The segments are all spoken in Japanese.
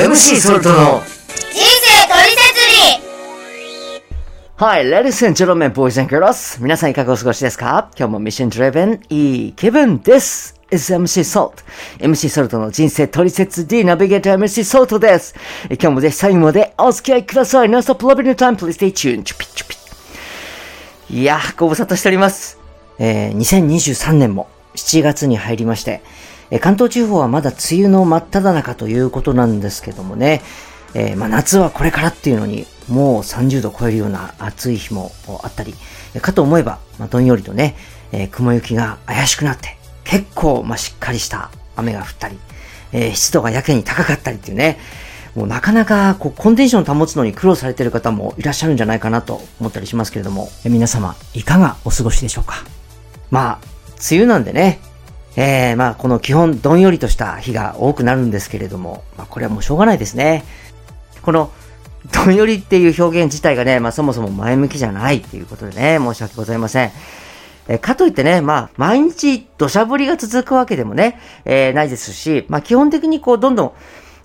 MC ソルトの人生トリセツリ Hi, ladies and gentlemen, boys and girls. 皆さんいかがお過ごしですか？今日もミッション driven いい気分です。is MC Salt。MC Salt の人生トリセツ D ナビゲーター MC Salt です。え今日もぜひ最後までお付き合いください。No stop loving your time, please stay tuned. チュピチュピ。いやー、ご無沙汰しております。えー、2023年も7月に入りまして、え関東地方はまだ梅雨の真っ只中ということなんですけどもね、えーまあ、夏はこれからっていうのに、もう30度超えるような暑い日もあったり、かと思えば、まあ、どんよりとね、えー雲行きが怪しくなって、結構、まあ、しっかりした雨が降ったり、えー湿度がやけに高かったりっていうね、もうなかなかこうコンディションを保つのに苦労されている方もいらっしゃるんじゃないかなと思ったりしますけれども、皆様いかがお過ごしでしょうか？まあ、梅雨なんでね、えー、まあこの基本どんよりとした日が多くなるんですけれども、まあこれはもうしょうがないですね。このどんよりっていう表現自体がね、まあそもそも前向きじゃないっていうことでね、申し訳ございません。えかといってね、まあ、毎日土砂降りが続くわけでもね、えーないですし、まあ基本的にこう、どんどん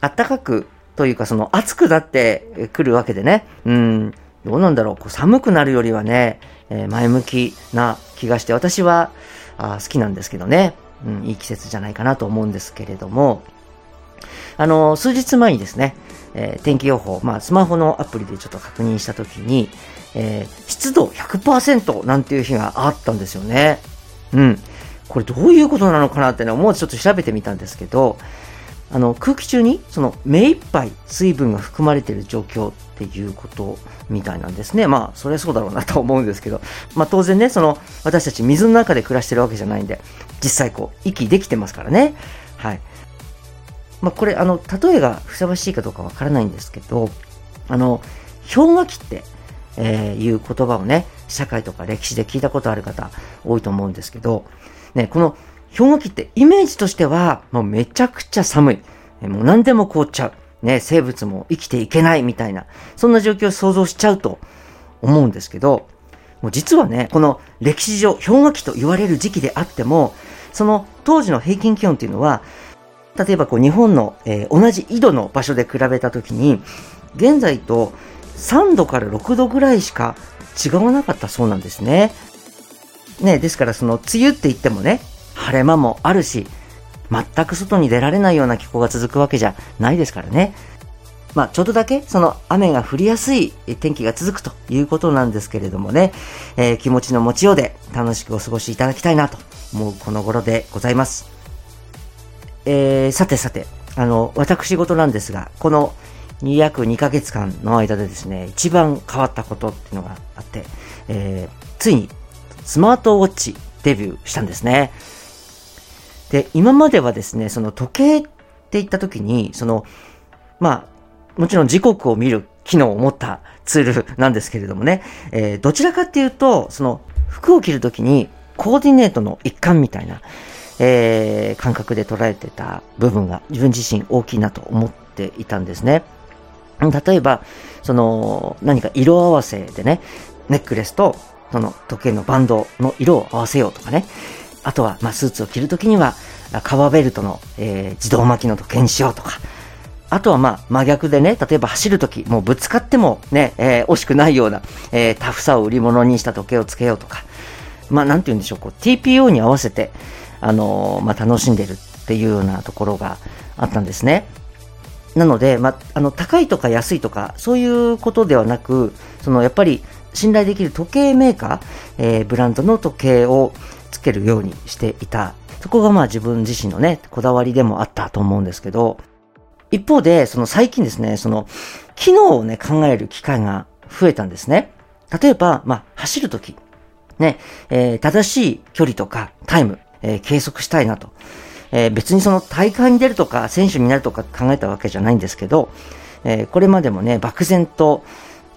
暖かくというか、その暑くなってくるわけでね、うん、どうなんだろう、こう寒くなるよりはね、えー前向きな気がして、私はあ好きなんですけどね、うん、いい季節じゃないかなと思うんですけれども、あの、数日前にですね、えー天気予報、まあ、スマホのアプリでちょっと確認したときに、えー湿度100%なんていう日があったんですよね。うん。これどういうことなのかなってね、思うちょっと調べてみたんですけど、あの、空気中に、その、目いっぱい水分が含まれている状況っていうことみたいなんですね。まあ、それはそうだろうなと思うんですけど、まあ当然ね、その、私たち水の中で暮らしてるわけじゃないんで、実際こう、息できてますからね。はい。まあこれ、あの、例えがふさわしいかどうかわからないんですけど、あの、氷河期って、えーいう言葉をね、社会とか歴史で聞いたことある方多いと思うんですけど、ね、この氷河期ってイメージとしては、もうめちゃくちゃ寒い。もう何でも凍っちゃう。ね、生物も生きていけないみたいな、そんな状況を想像しちゃうと思うんですけど、もう実はね、この歴史上、氷河期と言われる時期であっても、その当時の平均気温っていうのは、例えばこう日本の、えー同じ緯度の場所で比べたときに、現在と3度から6度ぐらいしか違わなかったそうなんですね。ね、ですからその梅雨って言ってもね、晴れ間もあるし、全く外に出られないような気候が続くわけじゃないですからね。まあ、ちょっとだけその雨が降りやすい天気が続くということなんですけれどもね、えー気持ちの持ちようで楽しくお過ごしいただきたいなと思うこの頃でございます。えーさてさて、あの、私事なんですが、この約2ヶ月間の間でですね、一番変わったことっていうのがあって、えーついにスマートウォッチデビューしたんですね。で、今まではですね、その時計って言った時に、その、まあ、もちろん時刻を見る機能を持ったツールなんですけれどもね、えーどちらかっていうと、その服を着るときにコーディネートの一環みたいな、えー感覚で捉えてた部分が自分自身大きいなと思っていたんですね。例えば、その何か色合わせでね、ネックレスとその時計のバンドの色を合わせようとかね。あとは、まあ、スーツを着るときには、革ベルトの、えー自動巻きの時計にしようとか。あとはまあ真逆でね、例えば走るとき、もうぶつかってもね、えー惜しくないような、えータフさを売り物にした時計をつけようとか。まあなんて言うんでしょう、こう TPO に合わせて、あのーまあ楽しんでるっていうようなところがあったんですね。なので、まあ、あの、高いとか安いとか、そういうことではなく、その、やっぱり、信頼できる時計メーカー、えーブランドの時計をつけるようにしていた。そこがまあ自分自身のね、こだわりでもあったと思うんですけど、一方で、その最近ですね、その、機能をね、考える機会が増えたんですね。例えば、まあ、走るとき、ね、えー正しい距離とかタイム、えー計測したいなと。えー別にその大会に出るとか選手になるとか考えたわけじゃないんですけど、えこれまでもね、漠然と、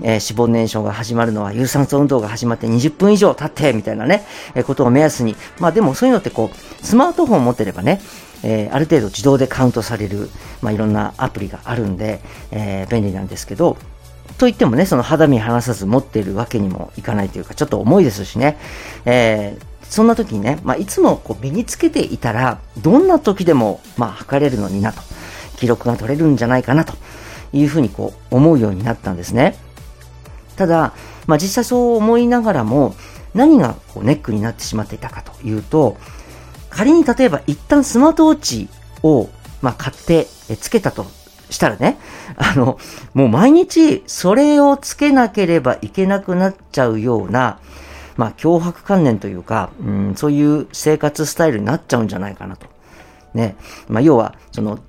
えー脂肪燃焼が始まるのは有酸素運動が始まって20分以上経って、みたいなね、えーことを目安に。まあでもそういうのってこう、スマートフォンを持ってればね、えーある程度自動でカウントされる、まあいろんなアプリがあるんで、えー便利なんですけど、と言ってもね、その肌身離さず持っているわけにもいかないというか、ちょっと重いですしね。えーそんな時にね、まあ、いつもこう身につけていたら、どんな時でも、まあ、測れるのになと。記録が取れるんじゃないかなというふうにこう思うようになったんですね。ただ、まあ実際そう思いながらも何がこうネックになってしまっていたかというと、仮に例えば一旦スマートウォッチをまあ買ってつけたとしたらね、あの、もう毎日それをつけなければいけなくなっちゃうような、まあ脅迫観念というか、うん、そういう生活スタイルになっちゃうんじゃないかなと。ね。まあ要は、その、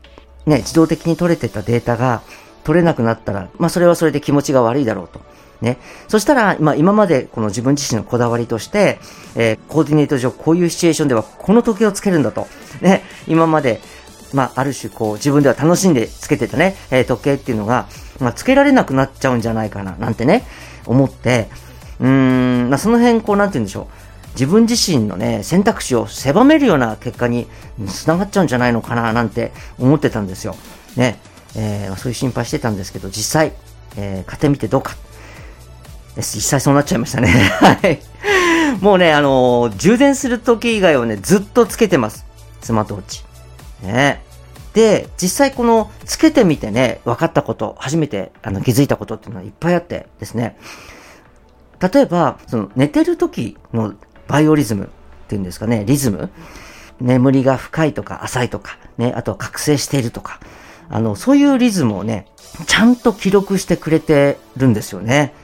ね、自動的に取れてたデータが取れなくなったら、まあそれはそれで気持ちが悪いだろうと。ね。そしたら、まあ今までこの自分自身のこだわりとして、えー、コーディネート上こういうシチュエーションではこの時計をつけるんだと。ね。今まで、まあある種こう自分では楽しんでつけてたね、えー、時計っていうのが、まあつけられなくなっちゃうんじゃないかな、なんてね、思って、うーん、まあその辺こうなんて言うんでしょう。自分自身のね、選択肢を狭めるような結果に繋がっちゃうんじゃないのかな、なんて思ってたんですよ。ね。えー、そういう心配してたんですけど、実際、えー、買ってみてどうか。実際そうなっちゃいましたね。はい。もうね、あのー、充電する時以外はね、ずっとつけてます。スマートウォッチ。ね。で、実際この、つけてみてね、分かったこと、初めてあの気づいたことっていうのはいっぱいあってですね。例えば、その寝てる時のバイオリズムっていうんですかね、リズム。眠りが深いとか浅いとか、ね、あとは覚醒しているとか、あの、そういうリズムをね、ちゃんと記録してくれてるんですよね。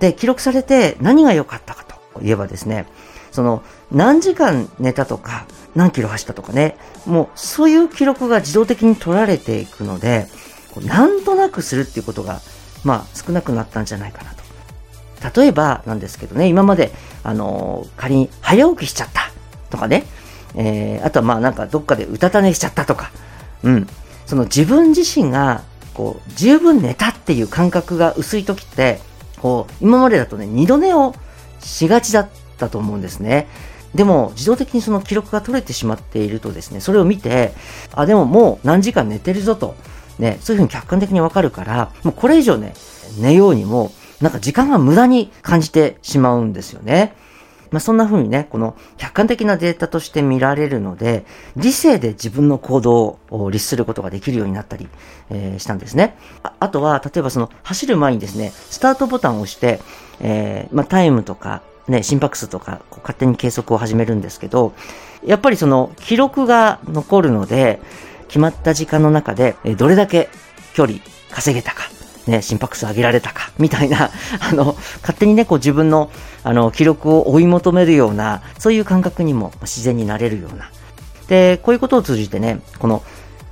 で、記録されて何が良かったかと言えばですね、その、何時間寝たとか、何キロ走ったとかね、もうそういう記録が自動的に取られていくので、なんとなくするっていうことが、まあ少なくなったんじゃないかなと。例えばなんですけどね、今まで、あの、仮に早起きしちゃったとかね、えー、あとはまあなんかどっかでうたた寝しちゃったとか、うん。その自分自身が、こう、十分寝たっていう感覚が薄い時って、こう、今までだとね、二度寝をしがちだったと思うんですね。でも、自動的にその記録が取れてしまっているとですね、それを見て、あ、でももう何時間寝てるぞと、ね、そういうふうに客観的にわかるから、もうこれ以上ね、寝ようにも、なんか時間が無駄に感じてしまうんですよね。まあ、そんな風にね、この客観的なデータとして見られるので、理性で自分の行動を律することができるようになったり、えー、したんですねあ。あとは、例えばその走る前にですね、スタートボタンを押して、えー、まあ、タイムとか、ね、心拍数とかこう勝手に計測を始めるんですけど、やっぱりその記録が残るので、決まった時間の中で、どれだけ距離稼げたか、ね、心拍数上げられたか、みたいな、あの、勝手にね、こう自分の、あの、記録を追い求めるような、そういう感覚にも自然になれるような。で、こういうことを通じてね、この、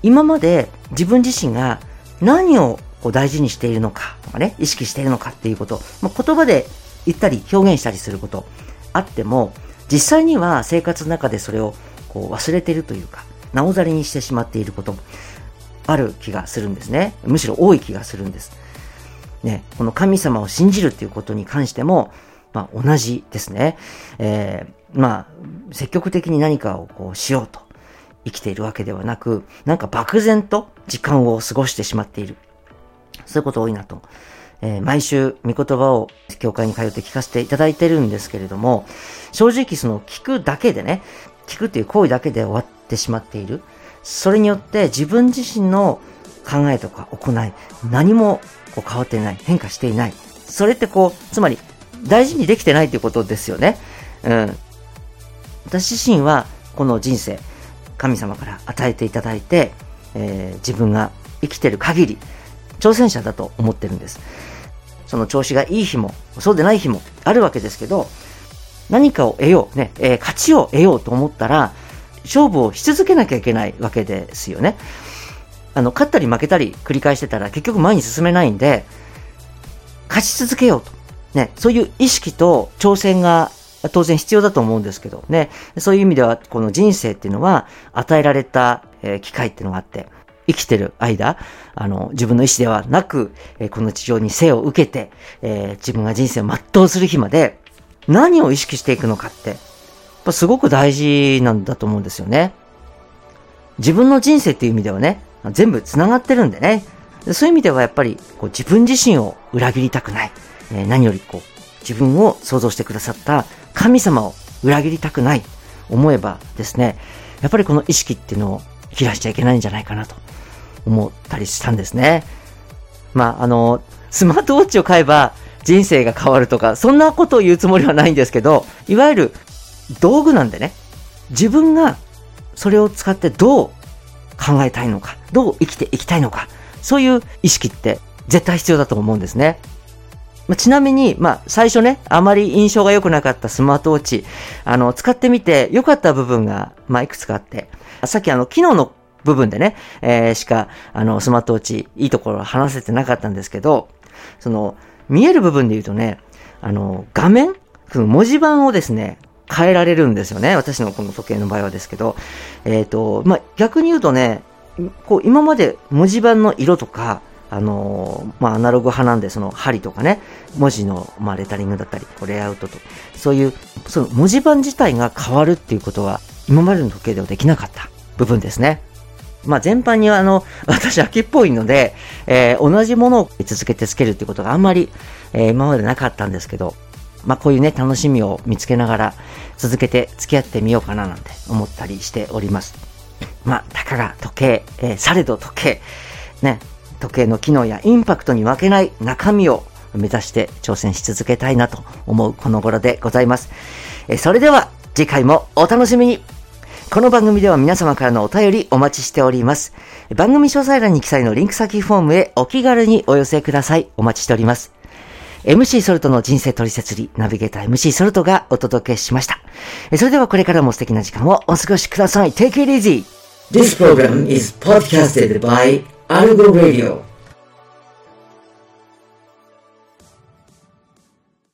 今まで自分自身が何をこう大事にしているのかね、意識しているのかっていうこと、まあ、言葉で言ったり表現したりすることあっても、実際には生活の中でそれをこう忘れているというか、なおざりにしてしまっていることもある気がするんですね。むしろ多い気がするんです。ね、この神様を信じるっていうことに関しても、まあ、同じですね。えー、まあ、積極的に何かをこうしようと生きているわけではなく、なんか漠然と時間を過ごしてしまっている。そういうこと多いなと。えー、毎週御言葉を教会に通って聞かせていただいてるんですけれども、正直その聞くだけでね、聞くっていう行為だけで終わってしまっている。それによって自分自身の考えとか行い、何もこう変わっていない、変化していない。それってこう、つまり大事にできてないということですよね。うん。私自身はこの人生、神様から与えていただいて、えー、自分が生きてる限り、挑戦者だと思ってるんです。その調子がいい日も、そうでない日もあるわけですけど、何かを得よう、ね、えー、勝ちを得ようと思ったら、勝負をし続けなきゃいけないわけですよね。あの、勝ったり負けたり繰り返してたら結局前に進めないんで、勝ち続けようと。ね、そういう意識と挑戦が当然必要だと思うんですけどね、そういう意味ではこの人生っていうのは与えられた、え、機会っていうのがあって、生きてる間、あの、自分の意思ではなく、え、この地上に生を受けて、え、自分が人生を全うする日まで、何を意識していくのかって、やっぱすごく大事なんだと思うんですよね。自分の人生っていう意味ではね、全部繋がってるんでね。そういう意味ではやっぱりこう自分自身を裏切りたくない。えー、何よりこう自分を創造してくださった神様を裏切りたくない思えばですね、やっぱりこの意識っていうのを切らしちゃいけないんじゃないかなと思ったりしたんですね。まあ、あの、スマートウォッチを買えば人生が変わるとか、そんなことを言うつもりはないんですけど、いわゆる道具なんでね、自分がそれを使ってどう考えたいのか、どう生きていきたいのか、そういう意識って絶対必要だと思うんですね。まちなみに、まあ、最初ね、あまり印象が良くなかったスマートウォッチ、あの、使ってみて良かった部分が、まあ、いくつかあって、さっきあの、機能の部分でね、えー、しか、あの、スマートウォッチ、いいところは話せてなかったんですけど、その、見える部分で言うとね、あの、画面その文字盤をですね、変えられるんですよね。私のこの時計の場合はですけど。えっ、ー、と、まあ、逆に言うとね、こう、今まで文字盤の色とか、あのまあ、アナログ派なんで、その針とかね、文字の、まあ、レタリングだったり、レイアウトと、そういう、その文字盤自体が変わるっていうことは、今までの時計ではできなかった部分ですね。まあ、全般にあの、私秋っぽいので、えー、同じものを続けてつけるっていうことがあんまり、えー、今までなかったんですけど、まあ、こういうね、楽しみを見つけながら続けて付き合ってみようかななんて思ったりしております。まあ、たかが時計、えー、されど時計、ね、時計の機能やインパクトに負けない中身を目指して挑戦し続けたいなと思うこの頃でございます。えー、それでは次回もお楽しみにこの番組では皆様からのお便りお待ちしております。番組詳細欄に記載のリンク先フォームへお気軽にお寄せください。お待ちしております。MC ソルトの人生取説理、ナビゲーター MC ソルトがお届けしました。それではこれからも素敵な時間をお過ごしください。Take it easy! This program is podcasted by Algo Radio.